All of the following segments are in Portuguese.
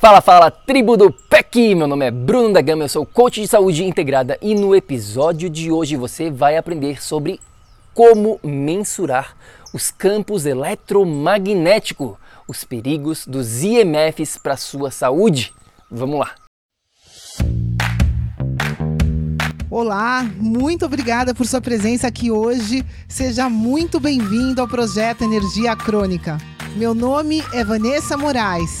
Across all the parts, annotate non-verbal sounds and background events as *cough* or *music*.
Fala, fala, tribo do PEC! Meu nome é Bruno da Gama, eu sou coach de saúde integrada e no episódio de hoje você vai aprender sobre como mensurar os campos eletromagnéticos, os perigos dos IMFs para sua saúde. Vamos lá! Olá, muito obrigada por sua presença aqui hoje. Seja muito bem-vindo ao projeto Energia Crônica. Meu nome é Vanessa Moraes.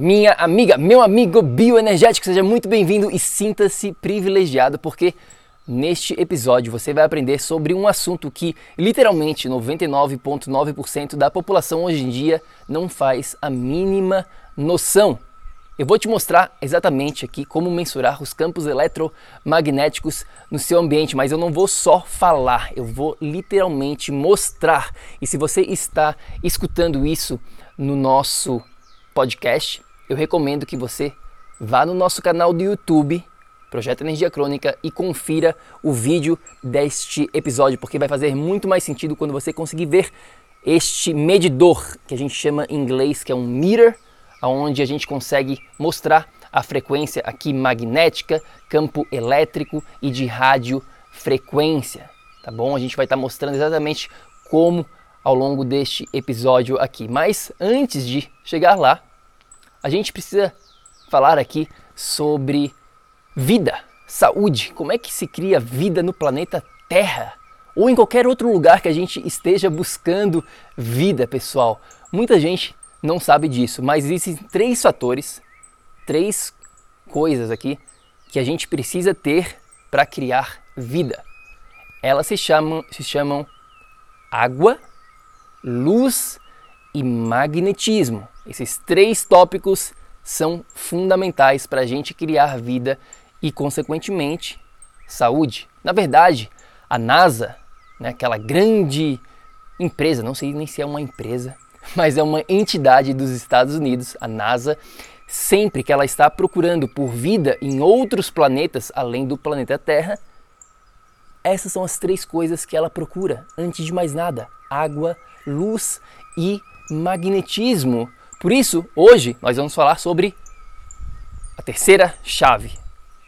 Minha amiga, meu amigo bioenergético, seja muito bem-vindo e sinta-se privilegiado porque neste episódio você vai aprender sobre um assunto que literalmente 99,9% da população hoje em dia não faz a mínima noção. Eu vou te mostrar exatamente aqui como mensurar os campos eletromagnéticos no seu ambiente, mas eu não vou só falar, eu vou literalmente mostrar. E se você está escutando isso no nosso podcast, eu recomendo que você vá no nosso canal do YouTube, Projeto Energia Crônica, e confira o vídeo deste episódio, porque vai fazer muito mais sentido quando você conseguir ver este medidor, que a gente chama em inglês, que é um meter, onde a gente consegue mostrar a frequência aqui magnética, campo elétrico e de radiofrequência, tá bom? A gente vai estar tá mostrando exatamente como ao longo deste episódio aqui. Mas antes de chegar lá, a gente precisa falar aqui sobre vida, saúde. Como é que se cria vida no planeta Terra? Ou em qualquer outro lugar que a gente esteja buscando vida, pessoal. Muita gente não sabe disso, mas existem três fatores, três coisas aqui que a gente precisa ter para criar vida. Elas se chamam, se chamam água, luz e magnetismo. Esses três tópicos são fundamentais para a gente criar vida e, consequentemente, saúde. Na verdade, a NASA, né, aquela grande empresa, não sei nem se é uma empresa, *laughs* mas é uma entidade dos Estados Unidos, a NASA, sempre que ela está procurando por vida em outros planetas além do planeta Terra, essas são as três coisas que ela procura, antes de mais nada: água, luz e magnetismo. Por isso, hoje nós vamos falar sobre a terceira chave,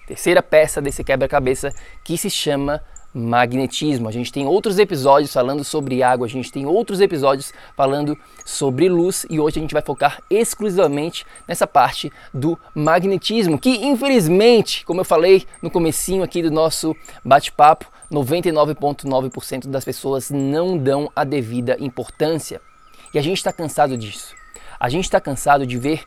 terceira peça desse quebra-cabeça que se chama magnetismo. A gente tem outros episódios falando sobre água, a gente tem outros episódios falando sobre luz e hoje a gente vai focar exclusivamente nessa parte do magnetismo, que infelizmente, como eu falei no comecinho aqui do nosso bate-papo, 99,9% das pessoas não dão a devida importância. E a gente está cansado disso. A gente está cansado de ver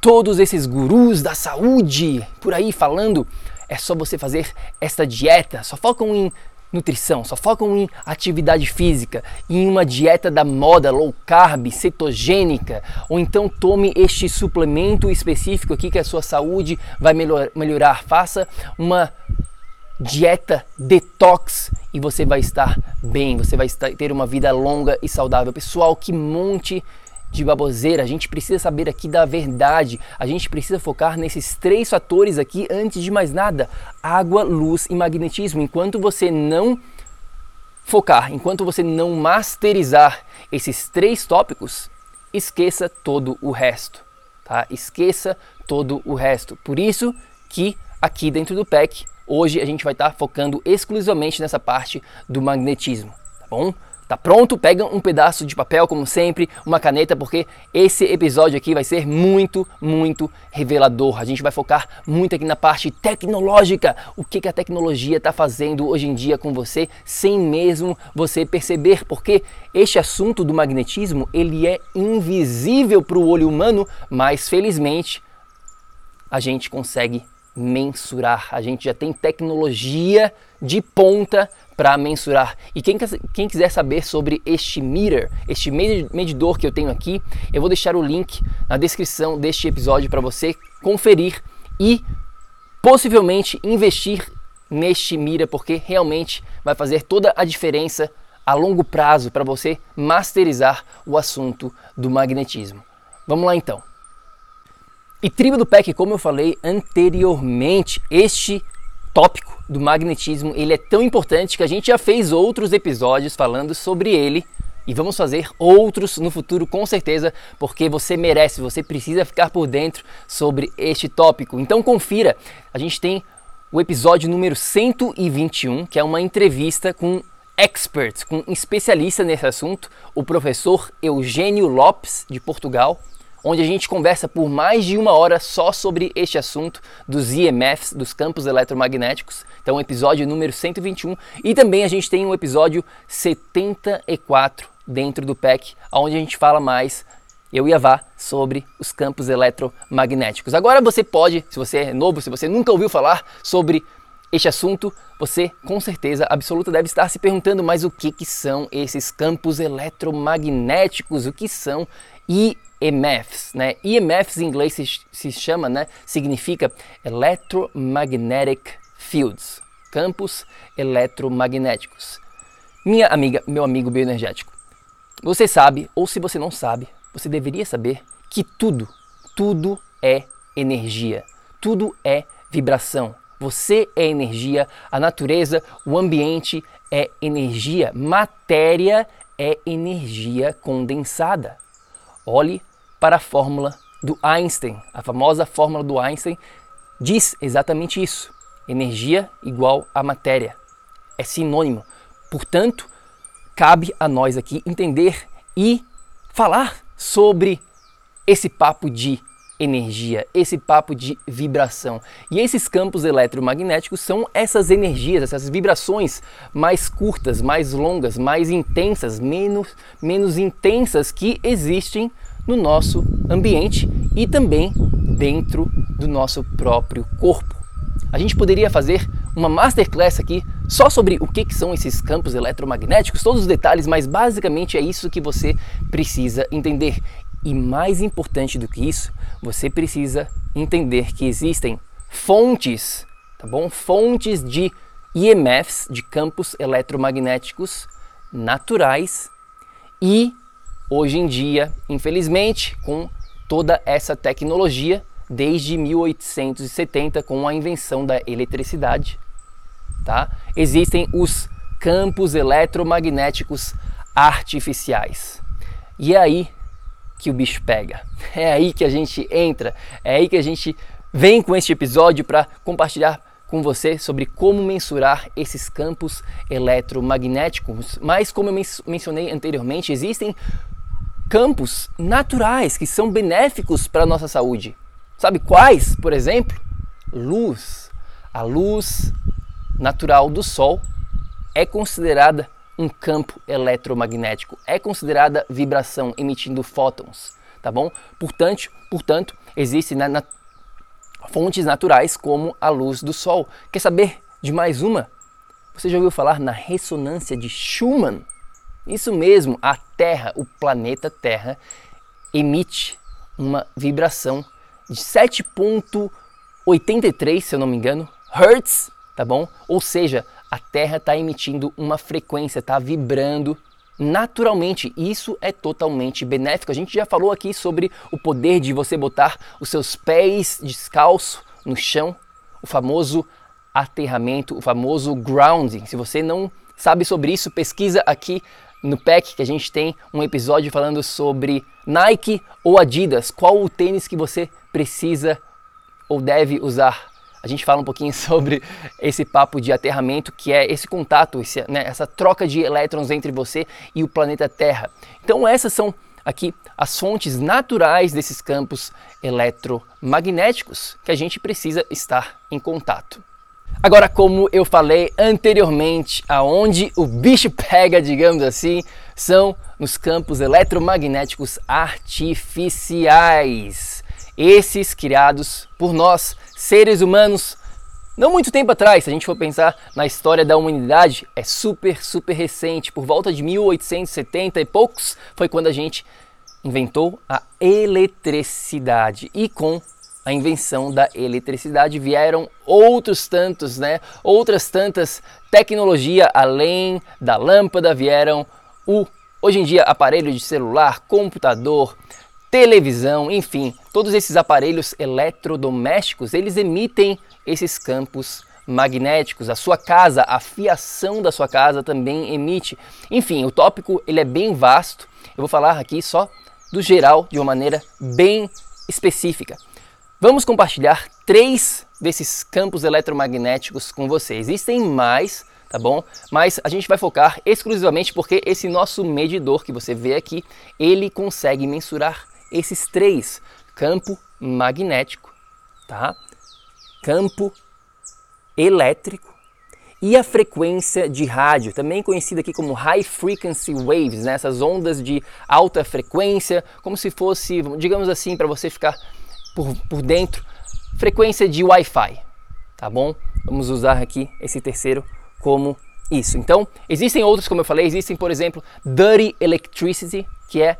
todos esses gurus da saúde por aí falando é só você fazer esta dieta, só focam em nutrição, só focam em atividade física, em uma dieta da moda low carb, cetogênica, ou então tome este suplemento específico aqui que a sua saúde vai melhor, melhorar. Faça uma dieta detox e você vai estar bem, você vai ter uma vida longa e saudável. Pessoal, que monte de baboseira, a gente precisa saber aqui da verdade, a gente precisa focar nesses três fatores aqui antes de mais nada: água, luz e magnetismo. Enquanto você não focar, enquanto você não masterizar esses três tópicos, esqueça todo o resto, tá? Esqueça todo o resto. Por isso que aqui dentro do pack, hoje a gente vai estar tá focando exclusivamente nessa parte do magnetismo, tá bom? Tá pronto? Pega um pedaço de papel, como sempre, uma caneta, porque esse episódio aqui vai ser muito, muito revelador. A gente vai focar muito aqui na parte tecnológica. O que, que a tecnologia está fazendo hoje em dia com você, sem mesmo você perceber. Porque este assunto do magnetismo, ele é invisível para o olho humano, mas felizmente a gente consegue mensurar. A gente já tem tecnologia de ponta para mensurar. E quem, quem, quiser saber sobre este meter, este medidor que eu tenho aqui, eu vou deixar o link na descrição deste episódio para você conferir e possivelmente investir neste mira, porque realmente vai fazer toda a diferença a longo prazo para você masterizar o assunto do magnetismo. Vamos lá então. E tribo do PEC, como eu falei anteriormente, este tópico do magnetismo, ele é tão importante que a gente já fez outros episódios falando sobre ele e vamos fazer outros no futuro com certeza, porque você merece, você precisa ficar por dentro sobre este tópico. Então confira, a gente tem o episódio número 121, que é uma entrevista com experts, com especialista nesse assunto, o professor Eugênio Lopes de Portugal, onde a gente conversa por mais de uma hora só sobre este assunto dos IMFs, dos campos eletromagnéticos. Então, episódio número 121. E também a gente tem um episódio 74 dentro do PEC, onde a gente fala mais eu e a Vá sobre os campos eletromagnéticos. Agora você pode, se você é novo, se você nunca ouviu falar sobre este assunto, você com certeza absoluta deve estar se perguntando, mas o que, que são esses campos eletromagnéticos? O que são EMFs, né? EMFs em inglês se, se chama, né? Significa Electromagnetic Fields, campos eletromagnéticos. Minha amiga, meu amigo bioenergético, você sabe, ou se você não sabe, você deveria saber que tudo, tudo é energia, tudo é vibração. Você é energia, a natureza, o ambiente é energia, matéria é energia condensada. Olhe para a fórmula do Einstein. A famosa fórmula do Einstein diz exatamente isso. Energia igual a matéria. É sinônimo. Portanto, cabe a nós aqui entender e falar sobre esse papo de energia, esse papo de vibração. E esses campos eletromagnéticos são essas energias, essas vibrações mais curtas, mais longas, mais intensas, menos, menos intensas que existem no nosso ambiente e também dentro do nosso próprio corpo. A gente poderia fazer uma masterclass aqui só sobre o que, que são esses campos eletromagnéticos, todos os detalhes, mas basicamente é isso que você precisa entender. E mais importante do que isso, você precisa entender que existem fontes, tá bom? Fontes de EMFs, de campos eletromagnéticos naturais e hoje em dia, infelizmente, com toda essa tecnologia, desde 1870 com a invenção da eletricidade, tá? Existem os campos eletromagnéticos artificiais. E aí que o bicho pega. *laughs* É aí que a gente entra, é aí que a gente vem com este episódio para compartilhar com você sobre como mensurar esses campos eletromagnéticos. Mas como eu mencionei anteriormente, existem campos naturais que são benéficos para a nossa saúde. Sabe quais? Por exemplo, luz. A luz natural do Sol é considerada um campo eletromagnético, é considerada vibração emitindo fótons, tá bom? Portanto, portanto existem na, na, fontes naturais como a luz do Sol. Quer saber de mais uma? Você já ouviu falar na ressonância de Schumann? Isso mesmo, a Terra, o planeta Terra, emite uma vibração de 7.83, se eu não me engano, Hertz, tá bom? Ou seja, a Terra está emitindo uma frequência, está vibrando naturalmente. Isso é totalmente benéfico. A gente já falou aqui sobre o poder de você botar os seus pés descalço no chão, o famoso aterramento, o famoso grounding. Se você não sabe sobre isso, pesquisa aqui no PEC que a gente tem um episódio falando sobre Nike ou Adidas, qual o tênis que você precisa ou deve usar. A gente fala um pouquinho *laughs* sobre esse papo de aterramento, que é esse contato, esse, né, essa troca de elétrons entre você e o planeta Terra. Então essas são aqui as fontes naturais desses campos eletromagnéticos que a gente precisa estar em contato. Agora, como eu falei anteriormente, aonde o bicho *laughs* pega, digamos assim, são nos campos eletromagnéticos artificiais. Esses criados por nós, seres humanos, não muito tempo atrás, se a gente for pensar na história da humanidade, é super, super recente. Por volta de 1870 e poucos foi quando a gente inventou a eletricidade. E com a invenção da eletricidade vieram outros tantos, né? Outras tantas tecnologia além da lâmpada vieram o hoje em dia aparelho de celular, computador, televisão, enfim, todos esses aparelhos eletrodomésticos, eles emitem esses campos magnéticos. A sua casa, a fiação da sua casa também emite. Enfim, o tópico ele é bem vasto. Eu vou falar aqui só do geral de uma maneira bem específica. Vamos compartilhar três desses campos eletromagnéticos com você. Existem mais, tá bom? Mas a gente vai focar exclusivamente porque esse nosso medidor que você vê aqui, ele consegue mensurar esses três: campo magnético, tá? Campo elétrico e a frequência de rádio, também conhecida aqui como high frequency waves, né? essas ondas de alta frequência, como se fosse, digamos assim, para você ficar por, por dentro, frequência de Wi-Fi, tá bom? Vamos usar aqui esse terceiro como isso. Então, existem outros, como eu falei, existem, por exemplo, dirty electricity, que é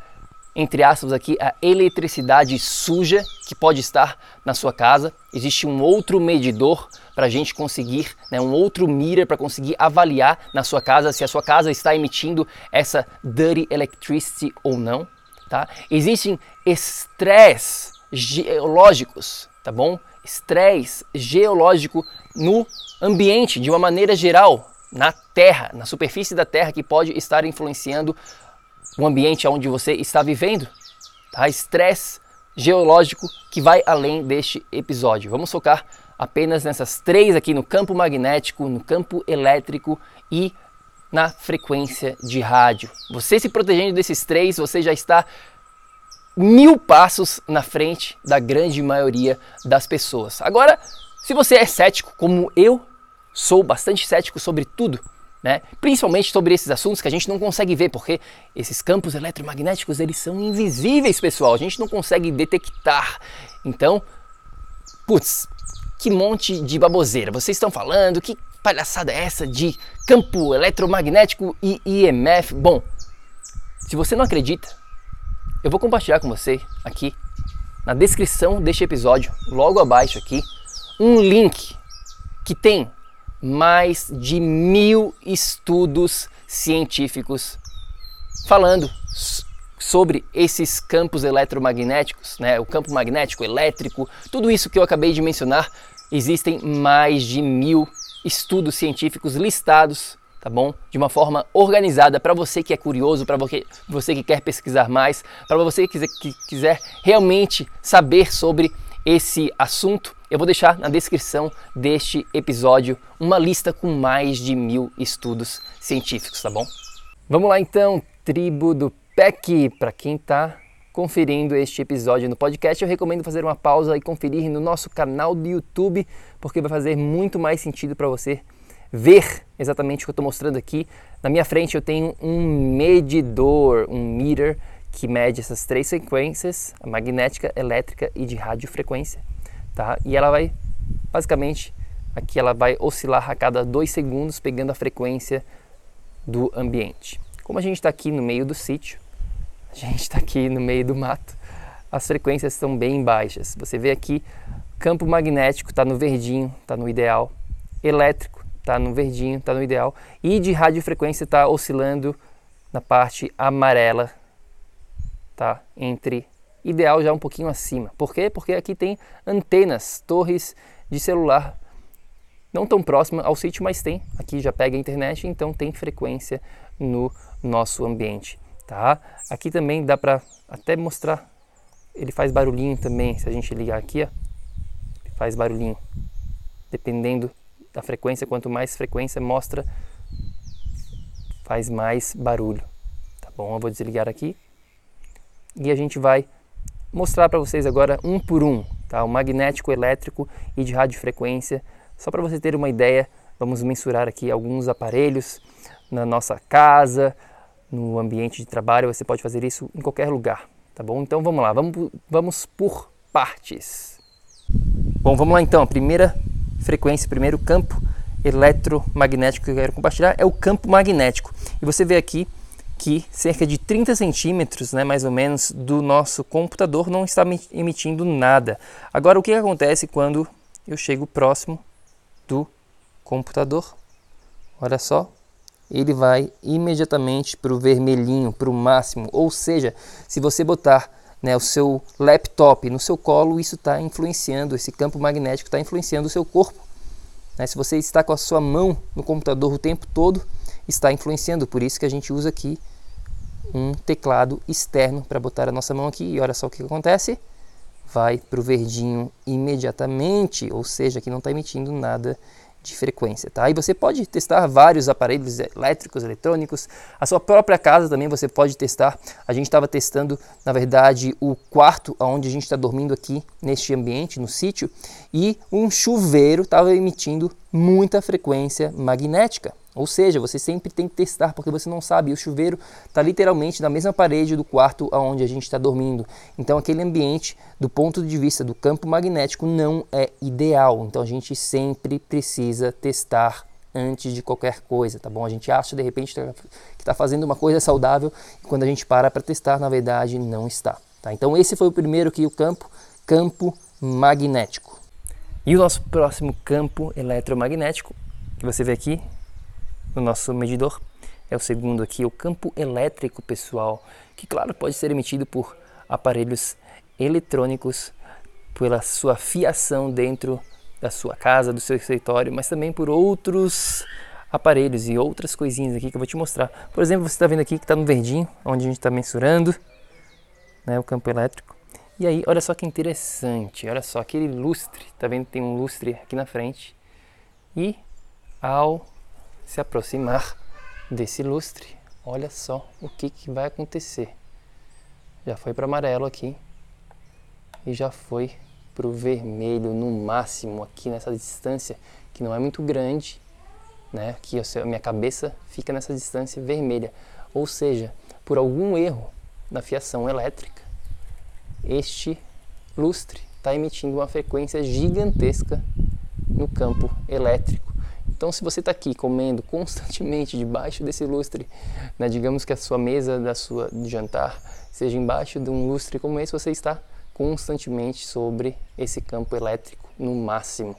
entre aspas aqui a eletricidade suja que pode estar na sua casa. Existe um outro medidor para a gente conseguir, né, um outro mirror para conseguir avaliar na sua casa se a sua casa está emitindo essa dirty electricity ou não. Tá? Existem estresse geológicos, tá bom? Estresse geológico no ambiente de uma maneira geral, na Terra, na superfície da Terra, que pode estar influenciando o ambiente onde você está vivendo. Tá? Estresse geológico que vai além deste episódio. Vamos focar apenas nessas três aqui no campo magnético, no campo elétrico e na frequência de rádio. Você se protegendo desses três, você já está mil passos na frente da grande maioria das pessoas. Agora, se você é cético, como eu sou bastante cético sobre tudo, né? principalmente sobre esses assuntos que a gente não consegue ver, porque esses campos eletromagnéticos eles são invisíveis, pessoal, a gente não consegue detectar. Então, putz, que monte de baboseira vocês estão falando, que palhaçada é essa de campo eletromagnético e IMF? Bom, se você não acredita, eu vou compartilhar com você aqui na descrição deste episódio, logo abaixo aqui, um link que tem mais de mil estudos científicos falando sobre esses campos eletromagnéticos, né? o campo magnético, elétrico, tudo isso que eu acabei de mencionar, existem mais de mil estudos científicos listados tá bom? De uma forma organizada para você que é curioso, para você, que quer pesquisar mais, para você que quiser realmente saber sobre esse assunto. Eu vou deixar na descrição deste episódio uma lista com mais de mil estudos científicos, tá bom? Vamos lá então, tribo do PEC, para quem está conferindo este episódio no podcast, eu recomendo fazer uma pausa e conferir no nosso canal do YouTube, porque vai fazer muito mais sentido para você ver exatamente o que eu estou mostrando aqui. Na minha frente eu tenho um medidor, um meter, que mede essas três frequências, a magnética, elétrica e de radiofrequência. Tá? E ela vai, basicamente, aqui ela vai oscilar a cada dois segundos, pegando a frequência do ambiente. Como a gente está aqui no meio do sítio, a gente está aqui no meio do mato, as frequências estão bem baixas. Você vê aqui, campo magnético está no verdinho, está no ideal, elétrico está no verdinho, está no ideal, e de radiofrequência está oscilando na parte amarela, tá? Entre ideal já um pouquinho acima. Por quê? Porque aqui tem antenas, torres de celular não tão próxima ao sítio, mas tem. Aqui já pega a internet, então tem frequência no nosso ambiente, tá? Aqui também dá para até mostrar, ele faz barulhinho também, se a gente ligar aqui, ó, faz barulhinho. dependendo da frequência, quanto mais frequência mostra, faz mais barulho. Tá bom? Eu vou desligar aqui e a gente vai mostrar para vocês agora um por um, tá? O magnético, elétrico e de radiofrequência. Só para você ter uma ideia, vamos mensurar aqui alguns aparelhos na nossa casa, no ambiente de trabalho. Você pode fazer isso em qualquer lugar, tá bom? Então vamos lá, vamos, vamos por partes. Bom, vamos lá então. A primeira frequência, primeiro campo eletromagnético que eu quero compartilhar é o campo magnético. E você vê aqui que cerca de 30 centímetros, né, mais ou menos, do nosso computador não está emitindo nada. Agora, o que acontece quando eu chego próximo do computador? Olha só, ele vai imediatamente para o vermelhinho, para o máximo. Ou seja, se você botar né, o seu laptop no seu colo, isso está influenciando, esse campo magnético está influenciando o seu corpo. Né? Se você está com a sua mão no computador o tempo todo, está influenciando. Por isso que a gente usa aqui um teclado externo para botar a nossa mão aqui. E olha só o que acontece. Vai para o verdinho imediatamente, ou seja, que não está emitindo nada de frequência, tá? E você pode testar vários aparelhos elétricos, eletrônicos, a sua própria casa também você pode testar. A gente estava testando, na verdade, o quarto onde a gente está dormindo aqui neste ambiente, no sítio, e um chuveiro estava emitindo muita frequência magnética. Ou seja, você sempre tem que testar porque você não sabe. O chuveiro está literalmente na mesma parede do quarto onde a gente está dormindo. Então, aquele ambiente, do ponto de vista do campo magnético, não é ideal. Então, a gente sempre precisa testar antes de qualquer coisa, tá bom? A gente acha de repente que está fazendo uma coisa saudável e quando a gente para para testar, na verdade, não está. Tá? Então, esse foi o primeiro que o campo, campo magnético. E o nosso próximo campo eletromagnético, que você vê aqui, no nosso medidor. É o segundo aqui, o campo elétrico pessoal, que claro pode ser emitido por aparelhos eletrônicos, pela sua fiação dentro da sua casa, do seu escritório, mas também por outros aparelhos e outras coisinhas aqui que eu vou te mostrar. Por exemplo, você está vendo aqui que está no verdinho, onde a gente está mensurando né, o campo elétrico. E aí, olha só que interessante, olha só aquele lustre, tá vendo? Tem um lustre aqui na frente. E ao se aproximar desse lustre, olha só o que, que vai acontecer. Já foi para amarelo aqui e já foi para o vermelho no máximo aqui nessa distância que não é muito grande, né? Aqui a minha cabeça fica nessa distância vermelha, ou seja, por algum erro na fiação elétrica, este lustre está emitindo uma frequência gigantesca no campo elétrico então, se você está aqui comendo constantemente debaixo desse lustre, né, digamos que a sua mesa da sua de jantar seja embaixo de um lustre como esse, você está constantemente sobre esse campo elétrico no máximo.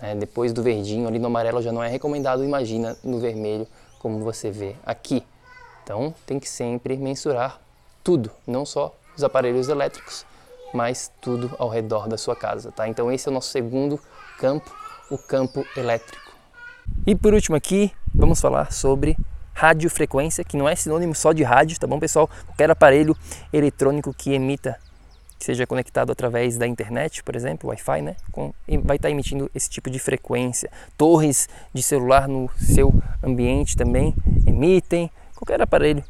Né? Depois do verdinho, ali no amarelo já não é recomendado, imagina no vermelho, como você vê aqui. Então, tem que sempre mensurar tudo, não só os aparelhos elétricos, mas tudo ao redor da sua casa, tá? Então, esse é o nosso segundo campo, o campo elétrico. E por último aqui, vamos falar sobre radiofrequência, que não é sinônimo só de rádio, tá bom pessoal? Qualquer aparelho eletrônico que emita, que seja conectado através da internet, por exemplo, Wi-Fi, né? Com, vai estar emitindo esse tipo de frequência. Torres de celular no seu ambiente também emitem. Qualquer aparelho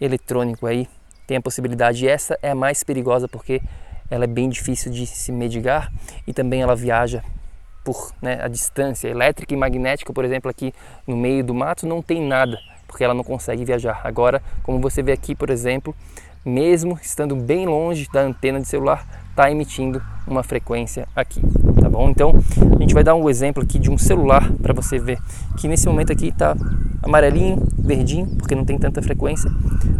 eletrônico aí tem a possibilidade. E essa é a mais perigosa porque ela é bem difícil de se medigar e também ela viaja por né, a distância elétrica e magnética, por exemplo, aqui no meio do mato não tem nada, porque ela não consegue viajar. Agora, como você vê aqui, por exemplo, mesmo estando bem longe da antena de celular, está emitindo uma frequência aqui, tá bom? Então, a gente vai dar um exemplo aqui de um celular para você ver que nesse momento aqui está amarelinho, verdinho, porque não tem tanta frequência.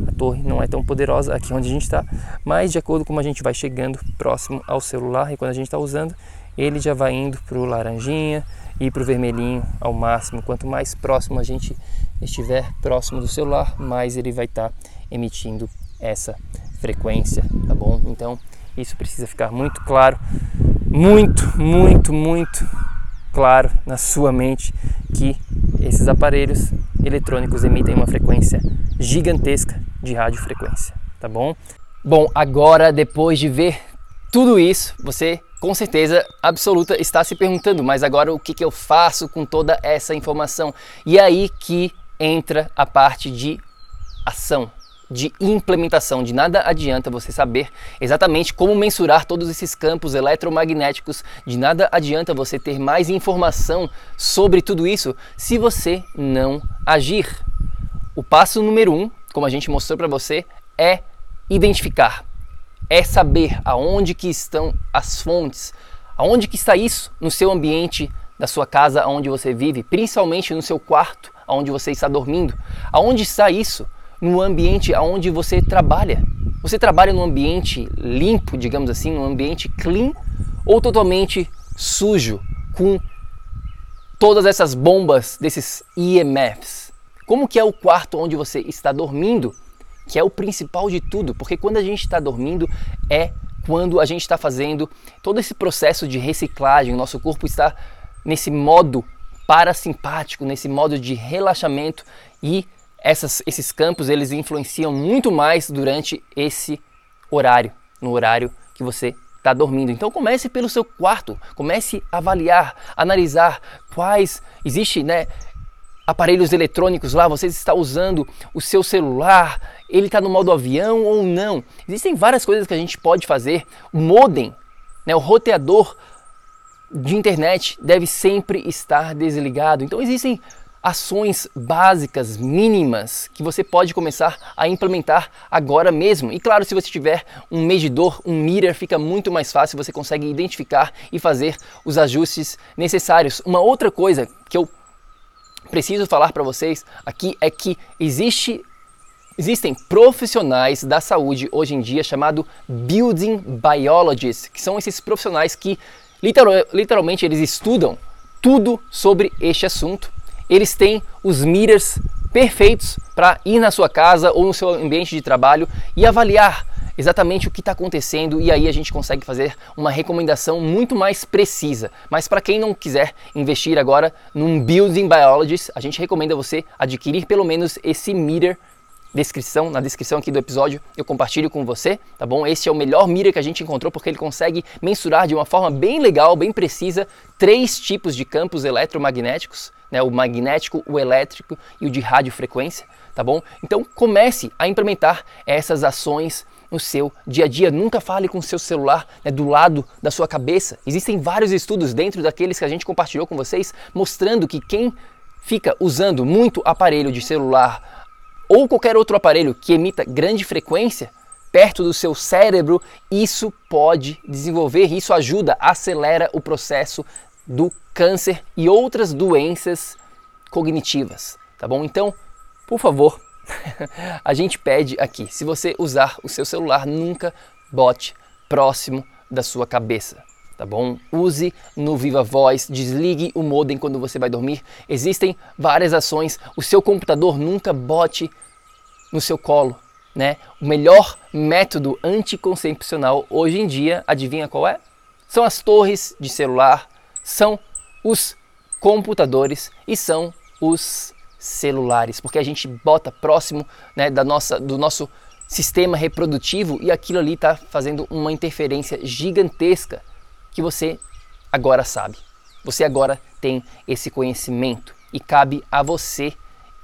A torre não é tão poderosa aqui onde a gente está, mas de acordo com como a gente vai chegando próximo ao celular e quando a gente está usando, ele já vai indo para o laranjinha e para o vermelhinho ao máximo. Quanto mais próximo a gente estiver próximo do celular, mais ele vai estar tá emitindo essa frequência, tá bom? Então isso precisa ficar muito claro, muito, muito, muito claro na sua mente que esses aparelhos eletrônicos emitem uma frequência gigantesca de radiofrequência, tá bom? Bom, agora depois de ver Tudo isso você com certeza absoluta está se perguntando, mas agora o que, que eu faço com toda essa informação? E é aí que entra a parte de ação, de implementação. De nada adianta você saber exatamente como mensurar todos esses campos eletromagnéticos, de nada adianta você ter mais informação sobre tudo isso se você não agir. O passo número um, como a gente mostrou para você, é identificar, é saber aonde que estão as fontes, aonde que está isso no seu ambiente da sua casa onde você vive, principalmente no seu quarto onde você está dormindo, aonde está isso no ambiente onde você trabalha. Você trabalha num ambiente limpo, digamos assim, num ambiente clean ou totalmente sujo com todas essas bombas desses EMFs? Como que é o quarto onde você está dormindo? Que é o principal de tudo, porque quando a gente está dormindo é quando a gente está fazendo todo esse processo de reciclagem, o nosso corpo está nesse modo parasimpático, nesse modo de relaxamento e essas, esses campos eles influenciam muito mais durante esse horário, no horário que você está dormindo. Então comece pelo seu quarto, comece a avaliar, analisar quais existe, né, aparelhos eletrônicos lá, você está usando o seu celular, ele está no modo avião ou não. Existem várias coisas que a gente pode fazer. O modem, né, o roteador de internet deve sempre estar desligado. Então existem ações básicas, mínimas, que você pode começar a implementar agora mesmo. E claro, se você tiver um medidor, um meter, fica muito mais fácil, você consegue identificar e fazer os ajustes necessários. Uma outra coisa que eu preciso falar para vocês aqui é que existe Existem profissionais da saúde hoje em dia chamado Building Biologists, que são esses profissionais que literal, literalmente eles estudam tudo sobre este assunto. Eles têm os meters perfeitos para ir na sua casa ou no seu ambiente de trabalho e avaliar exatamente o que está acontecendo e aí a gente consegue fazer uma recomendação muito mais precisa. Mas para quem não quiser investir agora num Building Biologist, a gente recomenda você adquirir pelo menos esse meter descrição, na descrição aqui do episódio, eu compartilho com você, tá bom? Esse é o melhor mira que a gente encontrou porque ele consegue mensurar de uma forma bem legal, bem precisa, três tipos de campos eletromagnéticos, né? O magnético, o elétrico e o de radiofrequência, tá bom? Então comece a implementar essas ações no seu dia a dia. Nunca fale com o seu celular né, do lado da sua cabeça. Existem vários estudos dentro daqueles que a gente compartilhou com vocês mostrando que quem fica usando muito aparelho de celular ou qualquer outro aparelho que emita grande frequência perto do seu cérebro, isso pode desenvolver, isso ajuda, acelera o processo do câncer e outras doenças cognitivas, tá bom? Então, por favor, *laughs* a gente pede aqui, se você usar o seu celular, nunca bote próximo da sua cabeça tá bom? Use no Viva Voz, desligue o modem quando você vai dormir. Existem várias ações. O seu computador nunca bote no seu colo, né? O melhor método anticoncepcional hoje em dia, adivinha qual é? São as torres de celular, são os computadores e são os celulares, porque a gente bota próximo né, da nossa, do nosso sistema reprodutivo e aquilo ali está fazendo uma interferência gigantesca que você agora sabe. Você agora tem esse conhecimento e cabe a você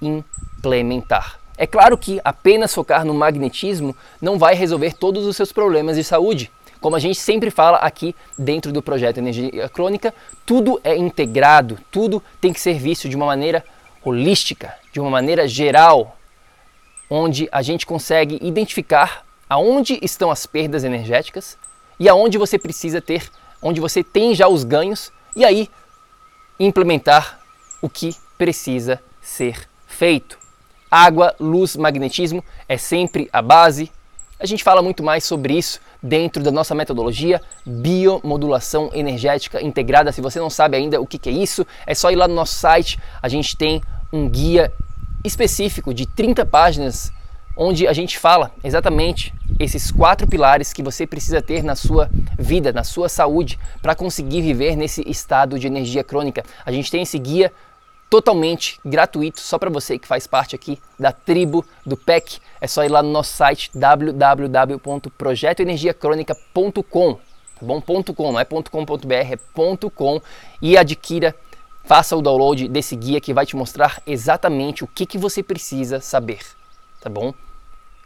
implementar. É claro que apenas focar no magnetismo não vai resolver todos os seus problemas de saúde. Como a gente sempre fala aqui dentro do projeto Energia Crônica, tudo é integrado, tudo tem que ser visto de uma maneira holística, de uma maneira geral, onde a gente consegue identificar aonde estão as perdas energéticas e aonde você precisa ter onde você tem já os ganhos e aí implementar o que precisa ser feito. Água, luz, magnetismo é sempre a base. A gente fala muito mais sobre isso dentro da nossa metodologia biomodulação energética integrada. Se você não sabe ainda o que é isso, é só ir lá no nosso site. A gente tem um guia específico de 30 páginas onde a gente fala exatamente esses quatro pilares que você precisa ter na sua vida, na sua saúde, para conseguir viver nesse estado de energia crônica. A gente tem esse guia totalmente gratuito só para você que faz parte aqui da tribo do PEC. É só ir lá no nosso site www.projetoenergiacronica.com Tá bom? .com, não é .com.br, é .com e adquira, faça o download desse guia que vai te mostrar exatamente o que, que você precisa saber, tá bom?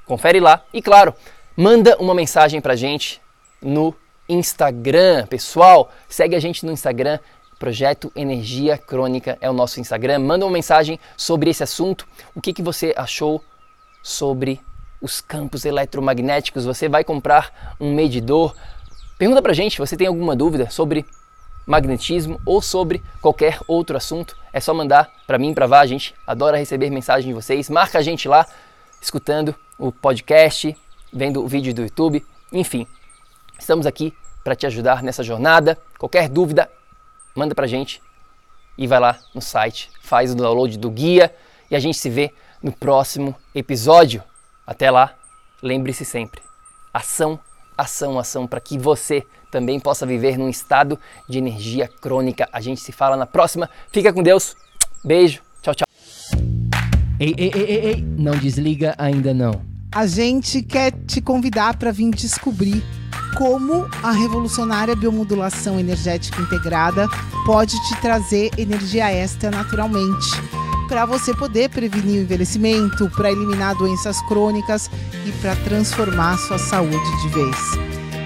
Confere lá e claro, manda uma mensagem pra gente no Instagram, pessoal, segue a gente no Instagram, Projeto Energia Crônica é o nosso Instagram. Manda uma mensagem sobre esse assunto. O que, que você achou sobre os campos eletromagnéticos? Você vai comprar um medidor? Pergunta pra gente, você tem alguma dúvida sobre magnetismo ou sobre qualquer outro assunto? É só mandar para mim, para Vá, a gente adora receber mensagem de vocês. Marca a gente lá, escutando o podcast, vendo o vídeo do YouTube, enfim. Estamos aqui para te ajudar nessa jornada. Qualquer dúvida, manda pra gente e vai lá no site, faz o download do guia e a gente se vê no próximo episódio. Até lá, lembre-se sempre: ação, ação, ação, para que você também possa viver num estado de energia crônica. A gente se fala na próxima. Fica com Deus. Beijo. Tchau, tchau. Ei, ei, ei, ei, ei. não desliga ainda não. A gente quer te convidar para vir descobrir como a revolucionária biomodulação energética integrada pode te trazer energia extra naturalmente, para você poder prevenir o envelhecimento, para eliminar doenças crônicas e para transformar sua saúde de vez.